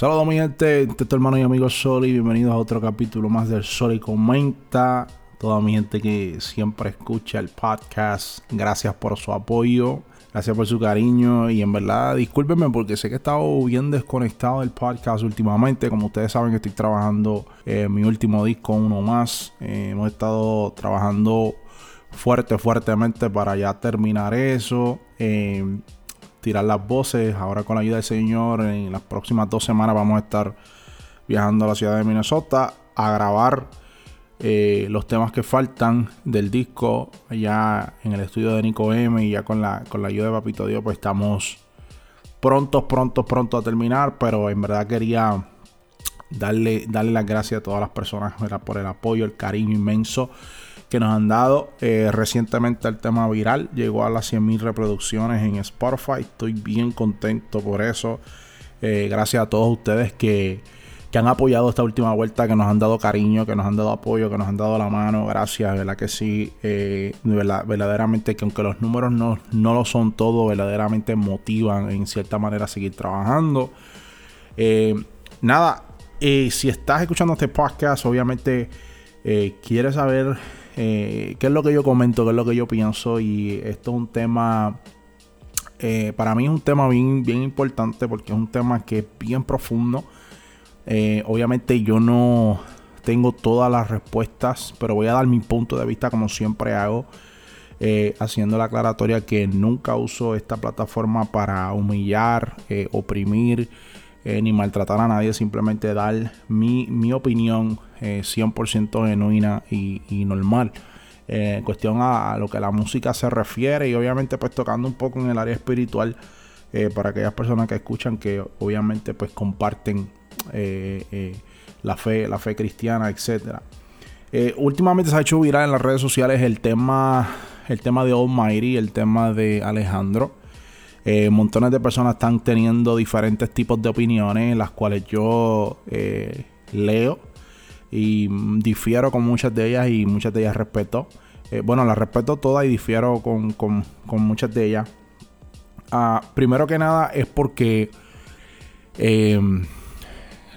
Saludos mi gente, este es tu hermano y amigo Soli, bienvenidos a otro capítulo más del Soli Comenta. Toda mi gente que siempre escucha el podcast, gracias por su apoyo, gracias por su cariño y en verdad discúlpenme porque sé que he estado bien desconectado del podcast últimamente. Como ustedes saben estoy trabajando en mi último disco, uno más. Eh, hemos estado trabajando fuerte, fuertemente para ya terminar eso. Eh, tirar las voces. Ahora con la ayuda del Señor, en las próximas dos semanas vamos a estar viajando a la ciudad de Minnesota a grabar eh, los temas que faltan del disco. Allá en el estudio de Nico M y ya con la, con la ayuda de Papito Dios pues estamos prontos, prontos, pronto a terminar, pero en verdad quería darle, darle las gracias a todas las personas por el apoyo, el cariño inmenso que nos han dado. Eh, recientemente el tema viral llegó a las 100.000 reproducciones en Spotify. Estoy bien contento por eso. Eh, gracias a todos ustedes que, han apoyado esta última vuelta, que nos han dado cariño, que nos han dado apoyo, que nos han dado la mano. Gracias, verdad que sí. Eh, verdaderamente que aunque los números no, no lo son todo, verdaderamente motivan en cierta manera a seguir trabajando. nada, si estás escuchando este podcast, obviamente quieres saber eh, qué es lo que yo comento, qué es lo que yo pienso. Y esto es un tema, eh, para mí es un tema bien, bien importante porque es un tema que es bien profundo. Eh, obviamente yo no tengo todas las respuestas, pero voy a dar mi punto de vista como siempre hago. haciendo la aclaratoria que nunca uso esta plataforma para humillar, oprimir, ni maltratar a nadie, simplemente dar mi, mi opinión 100% eh, genuina y, normal. Eh, en cuestión a, lo que la música se refiere y obviamente pues tocando un poco en el área espiritual eh, para aquellas personas que escuchan que obviamente pues comparten la fe, la fe cristiana, etcétera. últimamente se ha hecho viral en las redes sociales el tema, el tema de Almighty, el tema de Alejandro. Montones de personas están teniendo diferentes tipos de opiniones, las cuales yo leo y difiero con muchas de ellas y muchas de ellas respeto. Eh, bueno, las respeto todas y difiero con, muchas de ellas. Ah, primero que nada es porque em,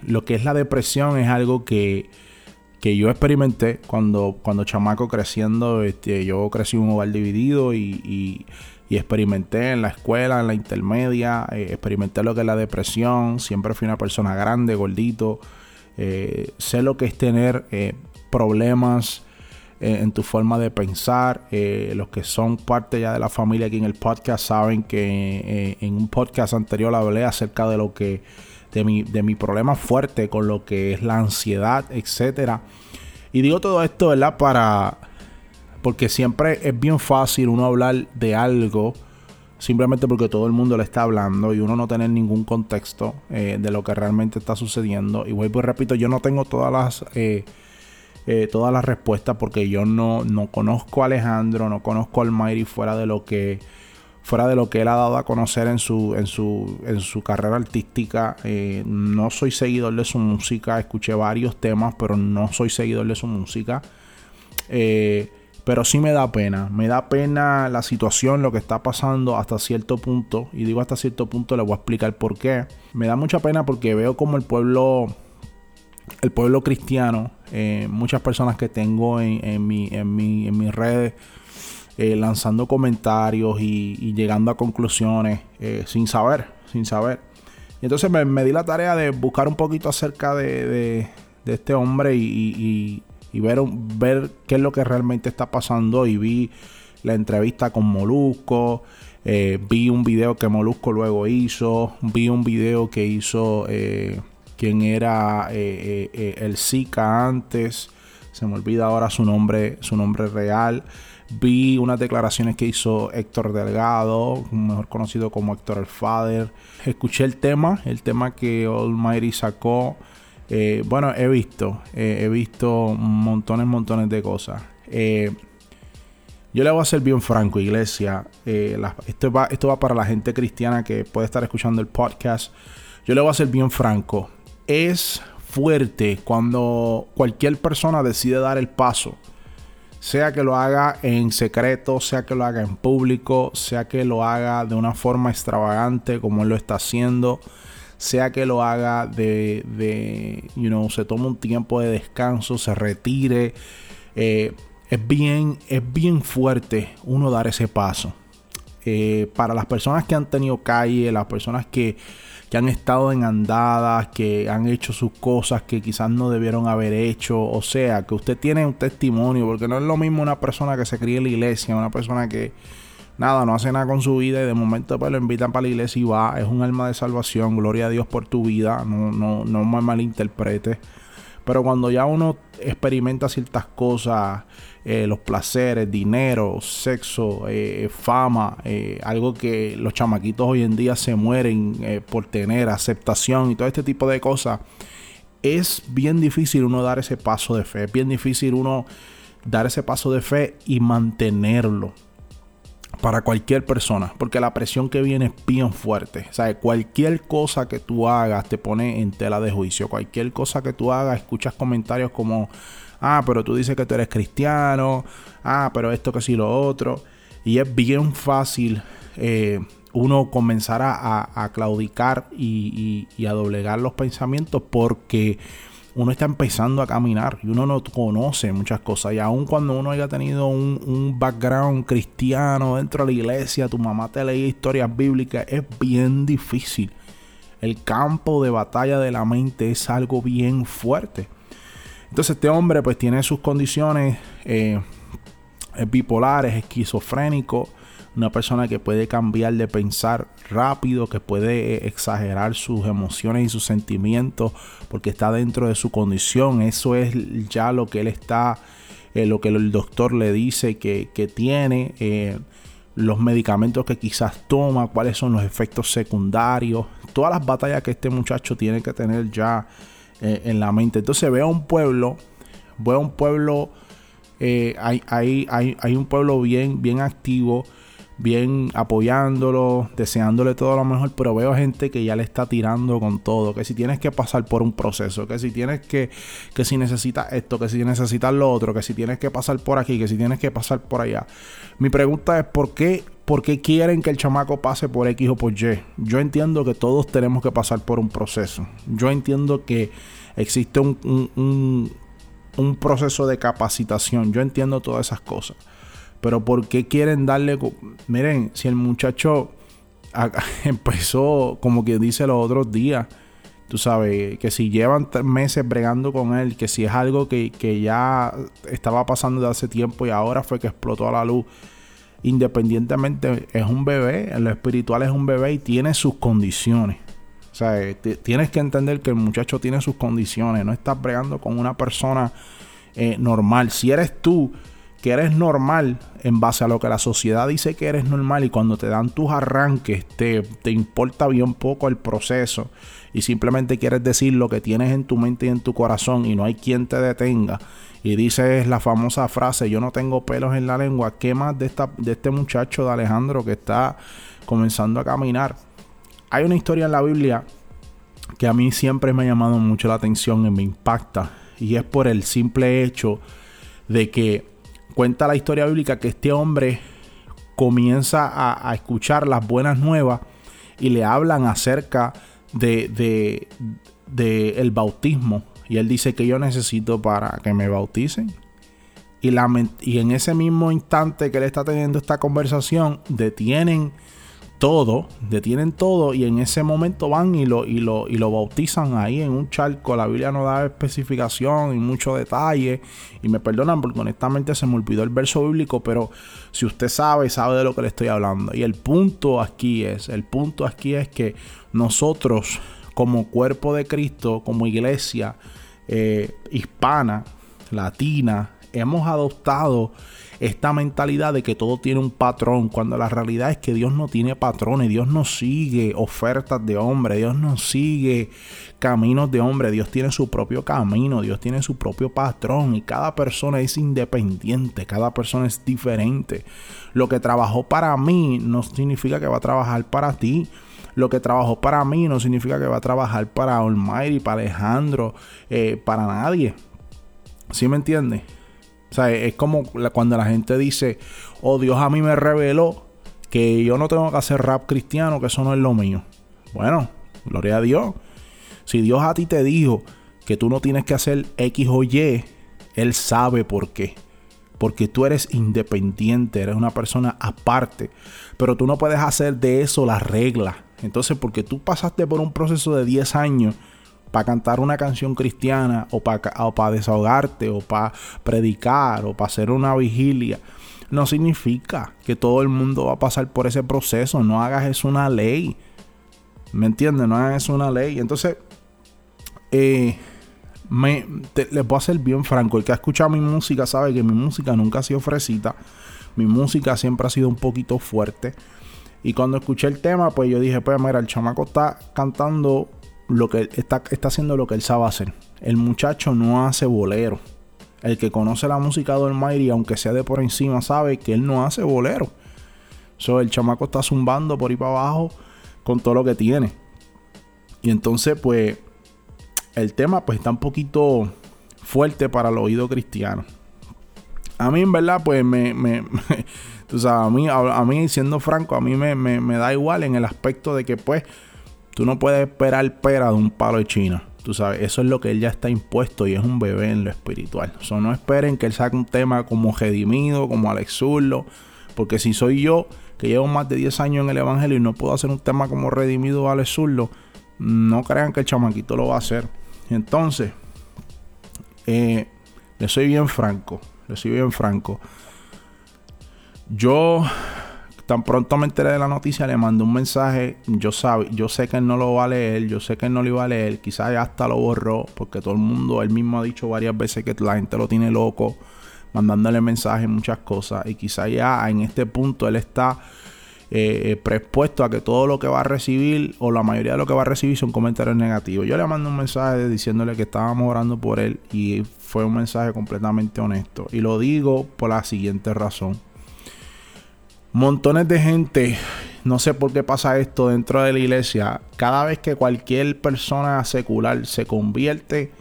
lo que es la depresión es algo que, yo experimenté cuando, cuando chamaco creciendo. Este, yo crecí en un hogar dividido y, experimenté en la escuela, en la intermedia, eh, experimenté lo que es la depresión. Siempre fui una persona grande, gordito. Eh, sé lo que es tener eh, problemas en tu forma de pensar. los que son parte ya de la familia aquí en el podcast saben que en un podcast anterior hablé acerca de lo que de mi, de mi problema fuerte con lo que es la ansiedad, etcétera. Y digo todo esto, ¿verdad? Para porque siempre es bien fácil uno hablar de algo simplemente porque todo el mundo le está hablando y uno no tener ningún contexto eh, de lo que realmente está sucediendo. Y vuelvo y repito, yo no tengo todas las eh, eh, todas las respuestas porque yo no, no conozco a Alejandro, no conozco al Mayri fuera de lo que fuera de lo que él ha dado a conocer en su en su en su carrera artística. no soy seguidor de su música, escuché varios temas, pero no soy seguidor de su música. Eh, pero sí me da pena, me da pena la situación, lo que está pasando hasta cierto punto. Y digo hasta cierto punto, le voy a explicar por qué. Me da mucha pena porque veo como el pueblo, el pueblo cristiano, eh, muchas personas que tengo en, mi, en, en mis redes, eh, lanzando comentarios y, llegando a conclusiones eh, sin saber, sin saber. Y entonces me, di la tarea de buscar un poquito acerca de, este hombre y ver, ver qué es lo que realmente está pasando. Y vi la entrevista con Molusco. Eh, vi un video que Molusco luego hizo. Vi un video que hizo eh, quien era eh, el Zika antes. Se me olvida ahora su nombre, su nombre real. Vi unas declaraciones que hizo Héctor Delgado, mejor conocido como Héctor el Father. Escuché el tema, el tema que Almighty sacó. Eh, bueno, he visto, eh, he visto montones, montones de cosas. Eh, yo le voy a ser bien franco, iglesia. esto, va, esto va para la gente cristiana que puede estar escuchando el podcast. Yo le voy a ser bien franco. Es fuerte cuando cualquier persona decide dar el paso. Sea que lo haga en secreto, sea que lo haga en público, sea que lo haga de una forma extravagante como él lo está haciendo sea que lo haga de, de you know, se tome un tiempo de descanso, se retire. Eh, es bien, es bien fuerte uno dar ese paso. Eh, para las personas que han tenido calle, las personas que, que, han estado en andadas, que han hecho sus cosas que quizás no debieron haber hecho, o sea, que usted tiene un testimonio, porque no es lo mismo una persona que se cría en la iglesia, una persona que nada, no hace nada con su vida y de momento pues lo invitan para la iglesia y va, es un alma de salvación, gloria a Dios por tu vida, no, no, no me malinterprete. Pero cuando ya uno experimenta ciertas cosas, eh, los placeres, dinero, sexo, eh, fama, eh, algo que los chamaquitos hoy en día se mueren por tener, aceptación y todo este tipo de cosas, es bien difícil uno dar ese paso de fe, es bien difícil uno dar ese paso de fe y mantenerlo para cualquier persona, porque la presión que viene es bien fuerte. O sea, cualquier cosa que tú hagas te pone en tela de juicio. Cualquier cosa que tú hagas, escuchas comentarios como, ah, pero tú dices que tú eres cristiano, ah, pero esto que sí lo otro. Y es bien fácil eh, uno comenzar a, claudicar y a doblegar los pensamientos porque uno está empezando a caminar y uno no conoce muchas cosas. Y aun cuando uno haya tenido un, background cristiano dentro de la iglesia, tu mamá te leía historias bíblicas, es bien difícil. El campo de batalla de la mente es algo bien fuerte. Entonces este hombre pues tiene sus condiciones eh, bipolares, esquizofrénico una persona que puede cambiar de pensar rápido, que puede eh, exagerar sus emociones y sus sentimientos porque está dentro de su condición. Eso es ya lo que él está, eh, lo que el doctor le dice que, tiene, eh, los medicamentos que quizás toma, cuáles son los efectos secundarios, todas las batallas que este muchacho tiene que tener ya en la mente. Entonces veo un pueblo, veo un pueblo, hay, hay, hay, hay un pueblo bien, bien activo bien apoyándolo, deseándole todo lo mejor, pero veo gente que ya le está tirando con todo, que si tienes que pasar por un proceso, que si tienes que, que si necesitas esto, que si necesitas lo otro, que si tienes que pasar por aquí, que si tienes que pasar por allá. Mi pregunta es, ¿por qué, por qué quieren que el chamaco pase por X o por Y? Yo entiendo que todos tenemos que pasar por un proceso. Yo entiendo que existe un, un, un proceso de capacitación. Yo entiendo todas esas cosas. Pero ¿por qué quieren darle... Miren, si el muchacho empezó, como que dice los otros días, tú sabes, que si llevan meses bregando con él, que si es algo que, ya estaba pasando de hace tiempo y ahora fue que explotó a la luz, independientemente es un bebé, en lo espiritual es un bebé y tiene sus condiciones. O sea, tienes que entender que el muchacho tiene sus condiciones, no estás bregando con una persona eh, normal. Si eres tú que eres normal en base a lo que la sociedad dice que eres normal y cuando te dan tus arranques te, te importa bien poco el proceso y simplemente quieres decir lo que tienes en tu mente y en tu corazón y no hay quien te detenga y dices la famosa frase yo no tengo pelos en la lengua, ¿qué más de, esta, de este muchacho de Alejandro que está comenzando a caminar? Hay una historia en la Biblia que a mí siempre me ha llamado mucho la atención y me impacta y es por el simple hecho de que cuenta la historia bíblica que este hombre comienza a, escuchar las buenas nuevas y le hablan acerca de, el bautismo. Y él dice que yo necesito para que me bauticen. Y, y en ese mismo instante que él está teniendo esta conversación, detienen todo, detienen todo y en ese momento van y lo, y lo, y lo bautizan ahí en un charco. La Biblia no da especificación y mucho detalle. Y me perdonan porque honestamente se me olvidó el verso bíblico, pero si usted sabe, sabe de lo que le estoy hablando. Y el punto aquí es, el punto aquí es que nosotros como cuerpo de Cristo, como iglesia eh, hispana, latina, hemos adoptado esta mentalidad de que todo tiene un patrón, cuando la realidad es que Dios no tiene patrones, Dios no sigue ofertas de hombre, Dios no sigue caminos de hombre, Dios tiene su propio camino, Dios tiene su propio patrón y cada persona es independiente, cada persona es diferente. Lo que trabajó para mí no significa que va a trabajar para ti. Lo que trabajó para mí no significa que va a trabajar para Almighty, para Alejandro, eh, para nadie. ¿Sí me entiendes? O sea, es como cuando la gente dice, oh Dios a mí me reveló que yo no tengo que hacer rap cristiano, que eso no es lo mío. Bueno, Gloria a Dios. Si Dios a ti te dijo que tú no tienes que hacer X o Y, Él sabe por qué. Porque tú eres independiente, eres una persona aparte. Pero tú no puedes hacer de eso la regla. Entonces, porque tú pasaste por un proceso de 10 años para cantar una canción cristiana o para desahogarte o para predicar o para hacer una vigilia, no significa que todo el mundo va a pasar por ese proceso. No hagas eso una ley. ¿Me entiendes? No hagas eso una ley. Entonces, eh, me, les voy a ser bien franco. El que ha escuchado mi música sabe que mi música nunca ha sido fresita. Mi música siempre ha sido un poquito fuerte. Y cuando escuché el tema, pues yo dije, pues mira, el chamaco está cantando lo que está, está haciendo lo que él sabe hacer. El muchacho no hace bolero. El que conoce la música de Almighty, aunque sea de por encima, sabe que él no hace bolero. So, el chamaco está zumbando por ahí para abajo con todo lo que tiene. Y entonces, pues, el tema pues está un poquito fuerte para el oído cristiano. A mí, en verdad, pues me, me, tú sabes, a mí, a, mí, siendo franco, a mí me, me, da igual en el aspecto de que, pues, tú no puedes esperar pera de un palo de China. Tú sabes, eso es lo que él ya está impuesto y es un bebé en lo espiritual. O sea, no esperen que él saque un tema como Redimido, como Alex Zurlo, porque si soy yo, que llevo más de 10 años en el Evangelio y no puedo hacer un tema como Redimido o Alex Zurlo, no crean que el chamaquito lo va a hacer. Entonces, eh, le soy bien franco, le soy bien franco. Yo tan pronto me enteré de la noticia, le mandé un mensaje. Yo, sabe, yo sé que él no lo va a leer, yo sé que él no lo iba a leer. Quizás hasta lo borró, porque todo el mundo, él mismo ha dicho varias veces que la gente lo tiene loco, mandándole mensajes, muchas cosas. Y quizás ya en este punto él está eh, eh, a que todo lo que va a recibir o la mayoría de lo que va a recibir son comentarios negativos. Yo le mando un mensaje diciéndole que estábamos orando por él y fue un mensaje completamente honesto. Y lo digo por la siguiente razón. Montones de gente, no sé por qué pasa esto dentro de la iglesia, cada vez que cualquier persona secular se convierte,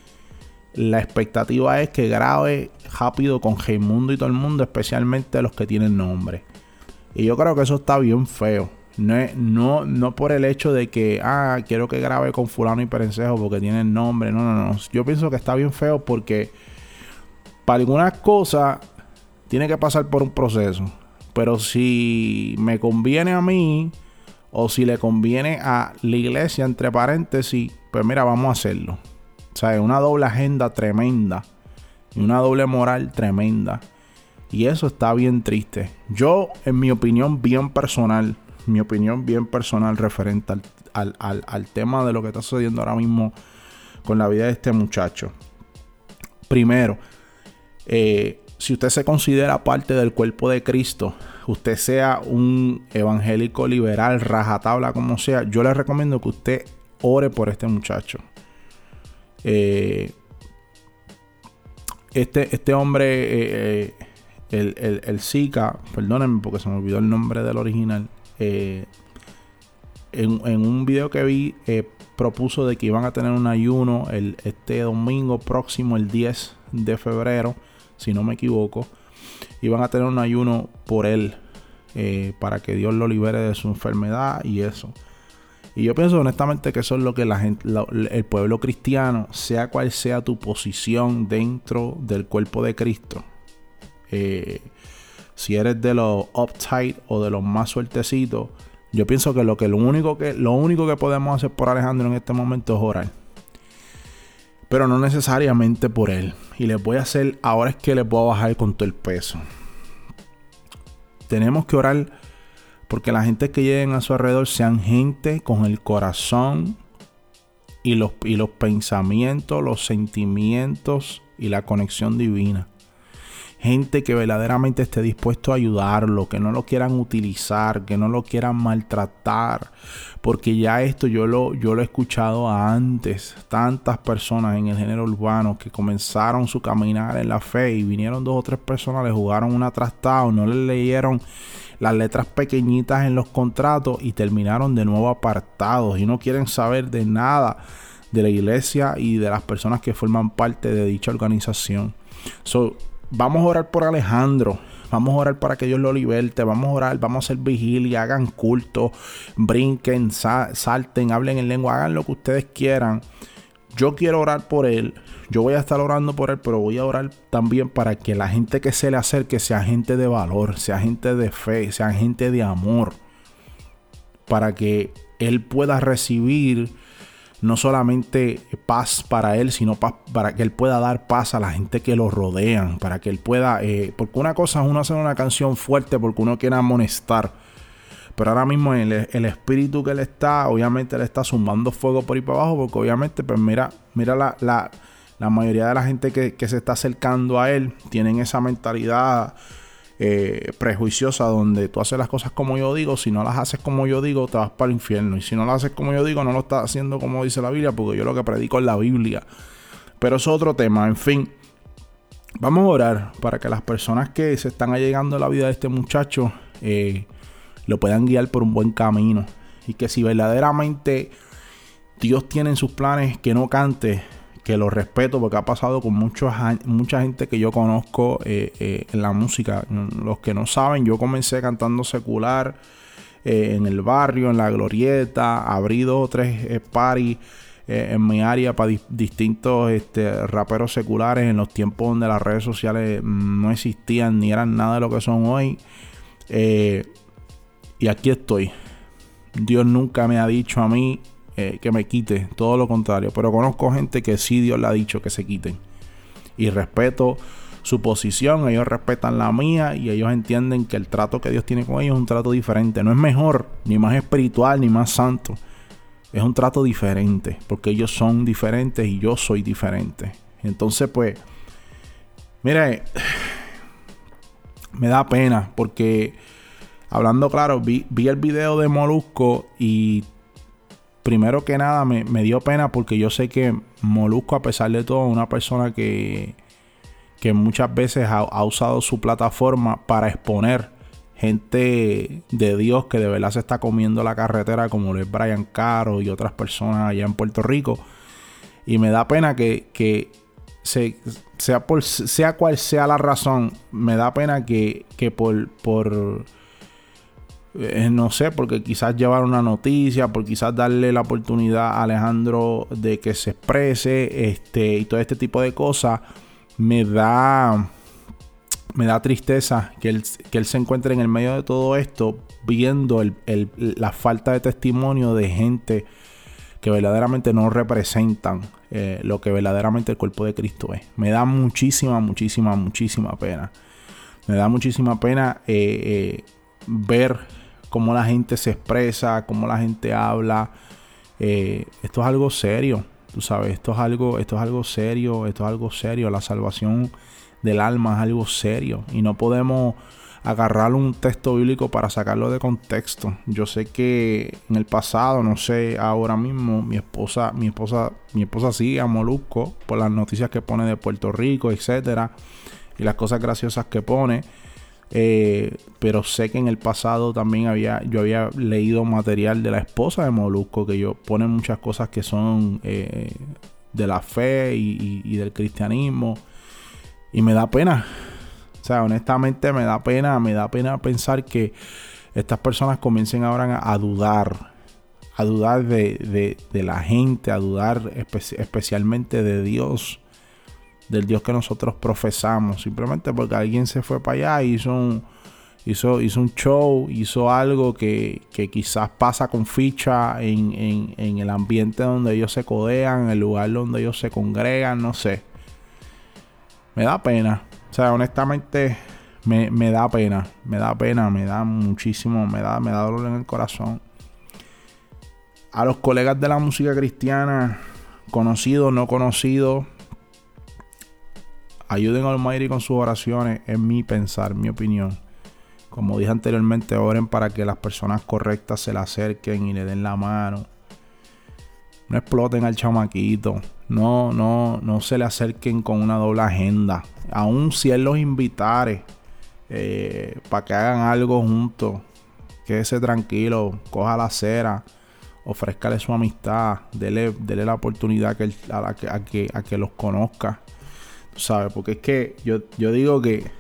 la expectativa es que grabe rápido con Mundo y todo el mundo, especialmente los que tienen nombre. Y yo creo que eso está bien feo. No, no, no por el hecho de que, ah, quiero que grabe con fulano y perencejo porque tiene el nombre. No, no, no. Yo pienso que está bien feo porque para algunas cosas tiene que pasar por un proceso. Pero si me conviene a mí o si le conviene a la iglesia, entre paréntesis, pues mira, vamos a hacerlo. O sea, es una doble agenda tremenda y una doble moral tremenda. Y eso está bien triste. Yo, en mi opinión bien personal, mi opinión bien personal referente al, tema de lo que está sucediendo ahora mismo con la vida de este muchacho. Primero, eh, si usted se considera parte del cuerpo de Cristo, usted sea un evangélico liberal, rajatabla como sea, yo le recomiendo que usted ore por este muchacho. Eh, este, este hombre eh, el, el, el Zika, perdónenme porque se me olvidó el nombre del original, eh, en, un video que vi eh, propuso de que iban a tener un ayuno el, este domingo próximo, el 10 de febrero, si no me equivoco, iban a tener un ayuno por él, eh, para que Dios lo libere de su enfermedad y eso. Y yo pienso honestamente que eso es lo que el pueblo cristiano, sea cual sea tu posición dentro del cuerpo de Cristo, eh, si eres de los uptight o de los más sueltecitos, yo pienso que lo, que lo único que lo único que podemos hacer por Alejandro en este momento es orar. Pero no necesariamente por él. Y les voy a hacer, ahora es que les voy a bajar con todo el peso. Tenemos que orar porque la gente que lleguen a su alrededor sean gente con el corazón y los, y los pensamientos, los sentimientos y la conexión divina gente que verdaderamente esté dispuesto a ayudarlo, que no lo quieran utilizar, que no lo quieran maltratar, porque ya esto yo lo, yo lo he escuchado antes, tantas personas en el género urbano que comenzaron su caminar en la fe y vinieron dos o tres personas, le jugaron un atrastado, no le leyeron las letras pequeñitas en los contratos y terminaron de nuevo apartados y no quieren saber de nada de la iglesia y de las personas que forman parte de dicha organización. So, Vamos a orar por Alejandro, Vamos a orar para que Dios lo liberte. Vamos a orar, vamos a hacer vigilia, hagan culto, brinquen, salten, hablen en lengua, hagan lo que ustedes quieran. Yo quiero orar por él. Yo voy a estar orando por él, pero voy a orar también para que la gente que se le acerque sea gente de valor, sea gente de fe, sea gente de amor. Para que él pueda recibir no solamente paz para él, sino para que él pueda dar paz a la gente que lo rodean, para que él pueda, eh, porque una cosa es uno hacer una canción fuerte porque uno quiere amonestar, pero ahora mismo el, el, espíritu que él está, obviamente él está sumando fuego por ahí para abajo, porque obviamente, pues mira, mira la, la, la mayoría de la gente que, que se está acercando a él, tienen esa mentalidad eh, prejuiciosa donde tú haces las cosas como yo digo, si no las haces como yo digo, te vas para el infierno. Y si no las haces como yo digo, no lo estás haciendo como dice la Biblia, porque yo lo que predico es la Biblia. Pero es otro tema, en fin. Vamos a orar para que las personas que se están allegando a la vida de este muchacho eh, lo puedan guiar por un buen camino. Y que si verdaderamente Dios tiene en sus planes que no cante, que lo respeto porque ha pasado con mucha gente que yo conozco eh, eh, en la música. Los que no saben, yo comencé cantando secular eh, en el barrio, en la glorieta, abrí dos o tres parties en mi área para distintos este, raperos seculares en los tiempos donde las redes sociales no existían ni eran nada de lo que son hoy. y aquí estoy. Dios nunca me ha dicho a mí eh, que me quite, todo lo contrario. Pero conozco gente que sí Dios le ha dicho que se quiten. Y respeto su posición, ellos respetan la mía y ellos entienden que el trato que Dios tiene con ellos es un trato diferente. No es mejor, ni más espiritual, ni más santo. Es un trato diferente, porque ellos son diferentes y yo soy diferente. Entonces, pues, mire, me da pena porque, hablando claro, vi, vi el video de Molusco y primero que nada me, dio pena porque yo sé que Molusco, a pesar de todo, es una persona que, que muchas veces ha, usado su plataforma para exponer gente de Dios que de verdad se está comiendo la carretera, como lo es Brian Caro y otras personas allá en Puerto Rico. Y me da pena que, que sea, por, sea cual sea la razón, me da pena que, que por, por eh, no sé, porque quizás llevar una noticia, por quizás darle la oportunidad a Alejandro de que se exprese, este, y todo este tipo de cosas, me da, me da tristeza que él, que él se encuentre en el medio de todo esto, viendo la falta de testimonio de gente que verdaderamente no representan eh, lo que verdaderamente el cuerpo de Cristo es. Me da muchísima, muchísima, muchísima pena. Me da muchísima pena eh, ver cómo la gente se expresa, cómo la gente habla. Eh, esto es algo serio, tú sabes, esto es algo, esto es algo serio, esto es algo serio. La salvación del alma es algo serio y no podemos agarrar un texto bíblico para sacarlo de contexto. Yo sé que en el pasado, no sé, ahora mismo mi esposa, mi esposa, mi esposa sigue a Molusco por las noticias que pone de Puerto Rico, etcétera, y las cosas graciosas que pone. Eh, pero sé que en el pasado también había, yo había leído material de la esposa de Molusco, que yo pone muchas cosas que son eh, de la fe y, del cristianismo. Y me da pena. O sea, honestamente me da pena, me da pena pensar que estas personas comiencen ahora a, dudar. A dudar de, de, la gente, a dudar especialmente de Dios del Dios que nosotros profesamos. Simplemente porque alguien se fue para allá y hizo un, hizo, hizo un show, hizo algo que, quizás pasa con ficha en, el ambiente donde ellos se codean, en el lugar donde ellos se congregan, no sé. Me da pena. O sea, honestamente me, me, da pena. Me da pena, me da muchísimo, me da, me da dolor en el corazón. A los colegas de la música cristiana, conocidos, no conocidos, Ayuden al Almighty con sus oraciones, es mi pensar, mi opinión. Como dije anteriormente, oren para que las personas correctas se le acerquen y le den la mano. No exploten al chamaquito. No, no, no se le acerquen con una doble agenda. Aún si él los invitare eh, para que hagan algo juntos, quédese tranquilo, coja la cera, ofrézcale su amistad, dele, la oportunidad que, a, que, a que los conozca ¿Sabes? Porque es que yo, yo digo que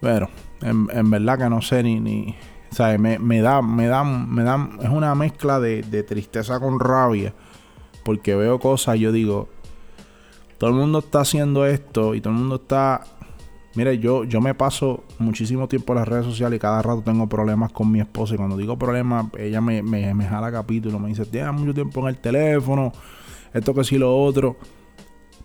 Pero, en, verdad que no sé ni, ni ¿sabes? Me, me, da, me da, me da, es una mezcla de, de tristeza con rabia. Porque veo cosas y yo digo, todo el mundo está haciendo esto y todo el mundo está Mire, yo, yo me paso muchísimo tiempo en las redes sociales y cada rato tengo problemas con mi esposa. Y cuando digo problemas, ella me, me, me jala capítulo, me dice, tienes mucho tiempo en el teléfono, esto que sí, lo otro.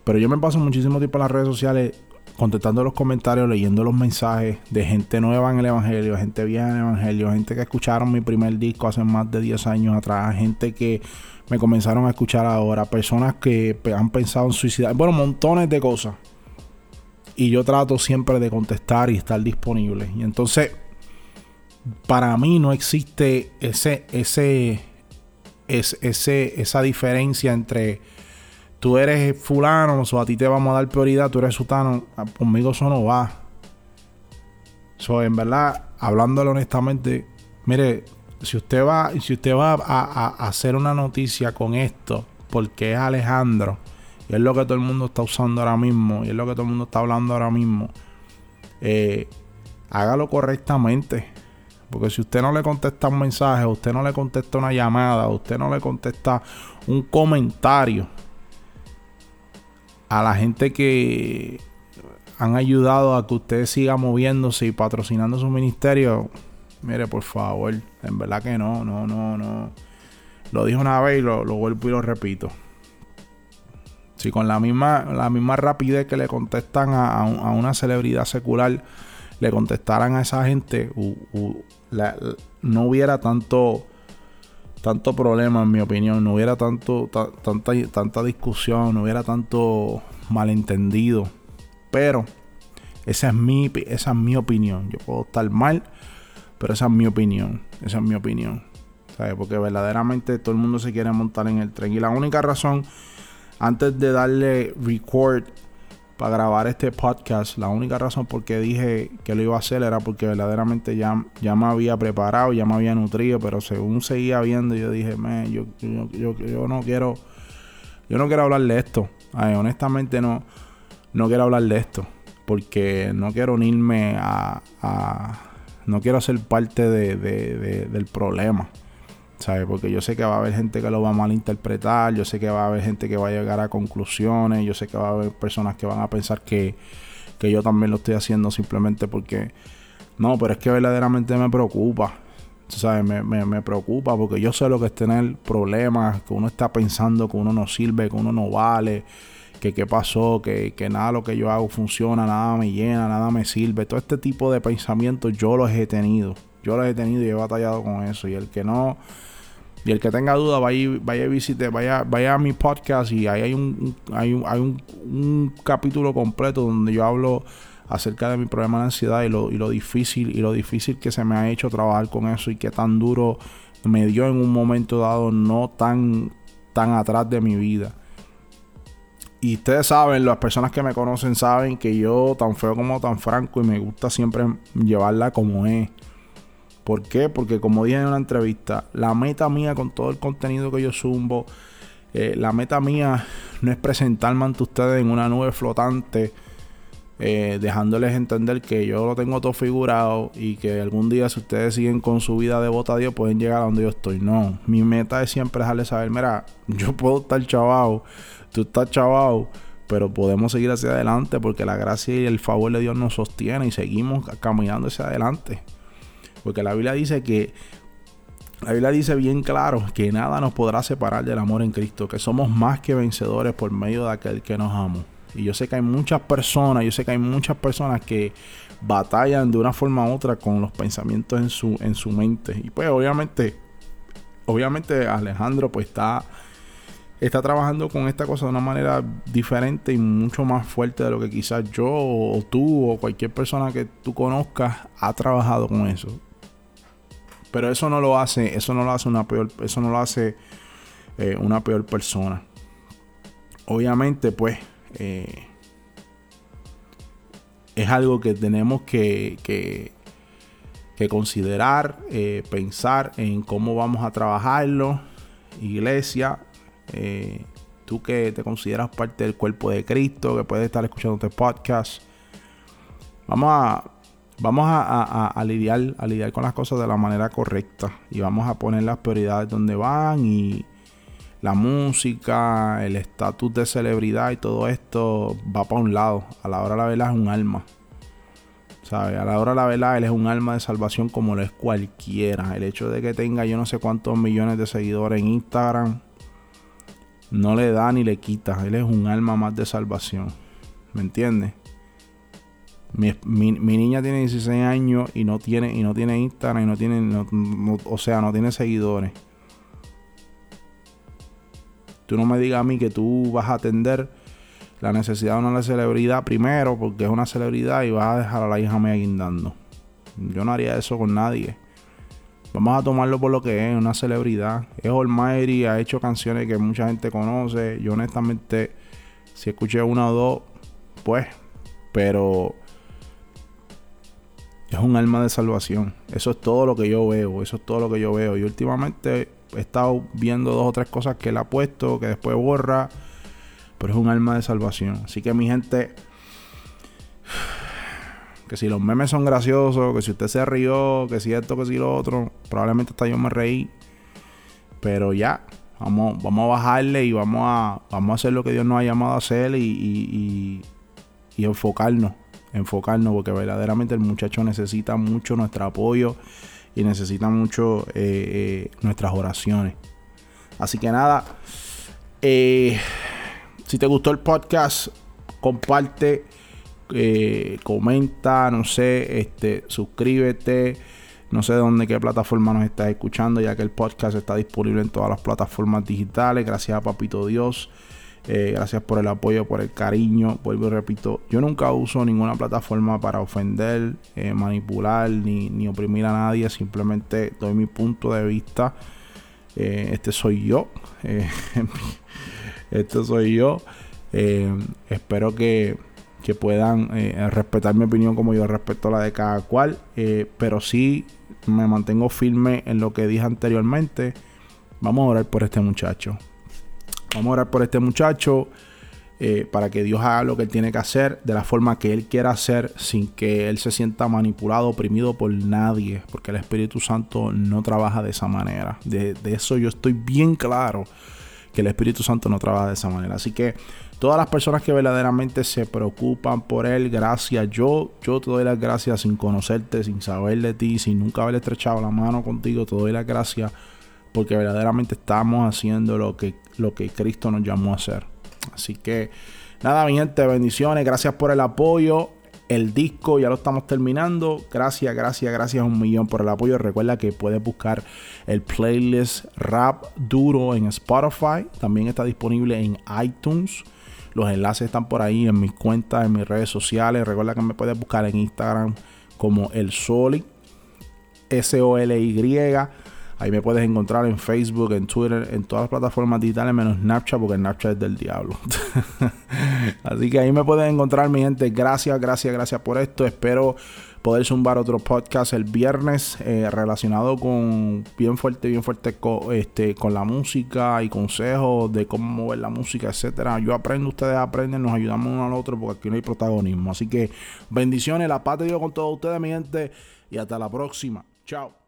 Pero yo me paso muchísimo tiempo en las redes sociales contestando los comentarios, leyendo los mensajes de gente nueva en el Evangelio, gente vieja en el Evangelio, gente que escucharon mi primer disco hace más de 10 años atrás, gente que me comenzaron a escuchar ahora, personas que han pensado en suicidar, bueno, montones de cosas y yo trato siempre de contestar y estar disponible. Y entonces, para mí no existe ese, ese, ese, esa diferencia entre tú eres fulano, o a ti te vamos a dar prioridad, tú eres sultano, ah, conmigo eso no va. So, en verdad, hablándolo honestamente, mire, si usted va, si usted va a hacer una noticia con esto, porque es Alejandro, y es lo que todo el mundo está usando ahora mismo, y es lo que todo el mundo está hablando ahora mismo, eh, hágalo correctamente. Porque si usted no le contesta un mensaje, usted no le contesta una llamada, usted no le contesta un comentario a la gente que han ayudado a que usted siga moviéndose y patrocinando su ministerio, mire, por favor, en verdad que no, no, no, no. Lo dije una vez y lo vuelvo y lo repito. Si con la misma, la misma rapidez que le contestan a, una celebridad secular, le contestaran a esa gente, no hubiera tanto, tanto problema, en mi opinión. No hubiera tanto, tanta, tanta discusión, no hubiera tanto malentendido. Pero esa es mi, esa es mi opinión. Yo puedo estar mal, pero esa es mi opinión. Esa es mi opinión. Porque verdaderamente todo el mundo se quiere montar en el tren. Y la única razón antes de darle record para grabar este podcast, la única razón por qué dije que lo iba a hacer era porque verdaderamente ya, ya me había preparado, ya me había nutrido, pero según seguía viendo, yo dije, yo, yo, yo, no quiero, yo no quiero hablar de esto. honestamente no, no quiero hablar de esto, porque no quiero unirme a, no quiero ser parte del problema. Porque yo sé que va a haber gente que lo va a malinterpretar, yo sé que va a haber gente que va a llegar a conclusiones, yo sé que va a haber personas que van a pensar que, yo también lo estoy haciendo simplemente porque... No, pero es que verdaderamente me preocupa. ¿Sabes? Me, me, preocupa porque yo sé lo que es tener problemas, que uno está pensando que uno no sirve, que uno no vale, que qué pasó, que, que nada lo que yo hago funciona, nada me llena, nada me sirve. Todo este tipo de pensamientos yo los he tenido. Yo los he tenido y he batallado con eso. Y el que no y el que tenga duda, vaya, vaya, visite, vaya, vaya a mi podcast y ahí hay un, hay un, hay un, capítulo completo donde yo hablo acerca de mi problema de ansiedad y lo, y lo difícil y lo difícil que se me ha hecho trabajar con eso y qué tan duro me dio en un momento dado no tan tan atrás de mi vida. Y ustedes saben, las personas que me conocen saben que yo tan feo como tan franco y me gusta siempre llevarla como es. ¿Por qué? Porque como dije en una entrevista, la meta mía con todo el contenido que yo zumbo, eh, la meta mía no es presentarme ante ustedes en una nube flotante, eh, dejándoles entender que yo lo tengo todo figurado y que algún día si ustedes siguen con su vida de bota a Dios pueden llegar a donde yo estoy. No, mi meta es siempre dejarles saber, mira, yo puedo estar chavado, tú estás chavado, pero podemos seguir hacia adelante porque la gracia y el favor de Dios nos sostiene y seguimos caminando hacia adelante. Porque la Biblia dice que la Biblia dice bien claro que nada nos podrá separar del amor en Cristo, que somos más que vencedores por medio de aquel que nos ama. Y yo sé que hay muchas personas, yo sé que hay muchas personas que batallan de una forma u otra con los pensamientos en su, en su mente. Y pues obviamente, obviamente Alejandro pues está, está trabajando con esta cosa de una manera diferente y mucho más fuerte de lo que quizás yo o tú o cualquier persona que tú conozcas ha trabajado con eso. Pero eso no lo hace, eso no lo hace una peor, eso no lo hace eh, una peor persona. Obviamente, pues, eh, es algo que tenemos que, que, considerar, eh, pensar en cómo vamos a trabajarlo. Iglesia, tú que te consideras parte del cuerpo de Cristo, que puedes estar escuchando este podcast, vamos a vamos a, lidiar, a lidiar con las cosas de la manera correcta y vamos a poner las prioridades donde van y la música, el estatus de celebridad y todo esto va para un lado. A la hora de la vela es un alma. ¿Sabe? A la hora de la vela él es un alma de salvación como lo es cualquiera. El hecho de que tenga yo no sé cuántos millones de seguidores en Instagram no le da ni le quita. Él es un alma más de salvación. ¿Me entiendes? Mi, niña tiene 16 años y no tiene, y no tiene Instagram y no tiene, o sea, no tiene seguidores. Tú no me digas a mí que tú vas a atender la necesidad de una celebridad primero, porque es una celebridad y vas a dejar a la hija mía guindando. Yo no haría eso con nadie. Vamos a tomarlo por lo que es, una celebridad. Es Almighty, ha hecho canciones que mucha gente conoce. Yo honestamente, si escuché una o dos, pues, pero es un alma de salvación. Eso es todo lo que yo veo, eso es todo lo que yo veo. Y últimamente he estado viendo dos o tres cosas que él ha puesto, que después borra, pero es un alma de salvación. Así que mi gente, que si los memes son graciosos, que si usted se rió, que si esto, que si lo otro, probablemente hasta yo me reí. Pero ya, vamos, vamos a bajarle y vamos a, vamos a hacer lo que Dios nos ha llamado a hacer y, y enfocarnos enfocarnos porque verdaderamente el muchacho necesita mucho nuestro apoyo y necesita mucho eh, eh, nuestras oraciones. Así que nada, eh, si te gustó el podcast, comparte, comenta, no sé, este, suscríbete. No sé de dónde, qué plataforma nos estás escuchando, ya que el podcast está disponible en todas las plataformas digitales. Gracias a Papito Dios. Eh, gracias por el apoyo, por el cariño. Vuelvo y repito, yo nunca uso ninguna plataforma para ofender, eh, manipular ni, oprimir a nadie. Simplemente doy mi punto de vista. Eh, este soy yo. este soy yo. espero que, que puedan respetar mi opinión como yo respeto la de cada cual. pero sí me mantengo firme en lo que dije anteriormente. Vamos a orar por este muchacho. Vamos a orar por este muchacho eh, para que Dios haga lo que él tiene que hacer de la forma que él quiera hacer sin que él se sienta manipulado, oprimido por nadie, porque el Espíritu Santo no trabaja de esa manera. De, eso yo estoy bien claro que el Espíritu Santo no trabaja de esa manera. Así que todas las personas que verdaderamente se preocupan por él, gracias. Yo, yo te doy las gracias sin conocerte, sin saber de ti, sin nunca haber estrechado la mano contigo. Te doy las gracias porque verdaderamente estamos haciendo lo que, lo que Cristo nos llamó a hacer. Así que nada, mi gente, bendiciones, gracias por el apoyo. El disco ya lo estamos terminando. Gracias, gracias, gracias un millón por el apoyo. Recuerda que puedes buscar el playlist Rap Duro en Spotify. También está disponible en iTunes. Los enlaces están por ahí en mis cuentas, en mis redes sociales. Recuerda que me puedes buscar en Instagram como el Soli. S-O-L-Y. Ahí me puedes encontrar en Facebook, en Twitter, en todas las plataformas digitales menos Snapchat, porque Snapchat es del diablo. Así que ahí me puedes encontrar, mi gente. Gracias, gracias, gracias por esto. Espero poder zumbar otro podcast el viernes eh, relacionado con bien fuerte, bien fuerte con, este, con la música y consejos de cómo mover la música, etcétera. Yo aprendo, ustedes aprenden, nos ayudamos uno al otro porque aquí no hay protagonismo. Así que bendiciones, la paz de Dios con todos ustedes, mi gente, y hasta la próxima. Chao.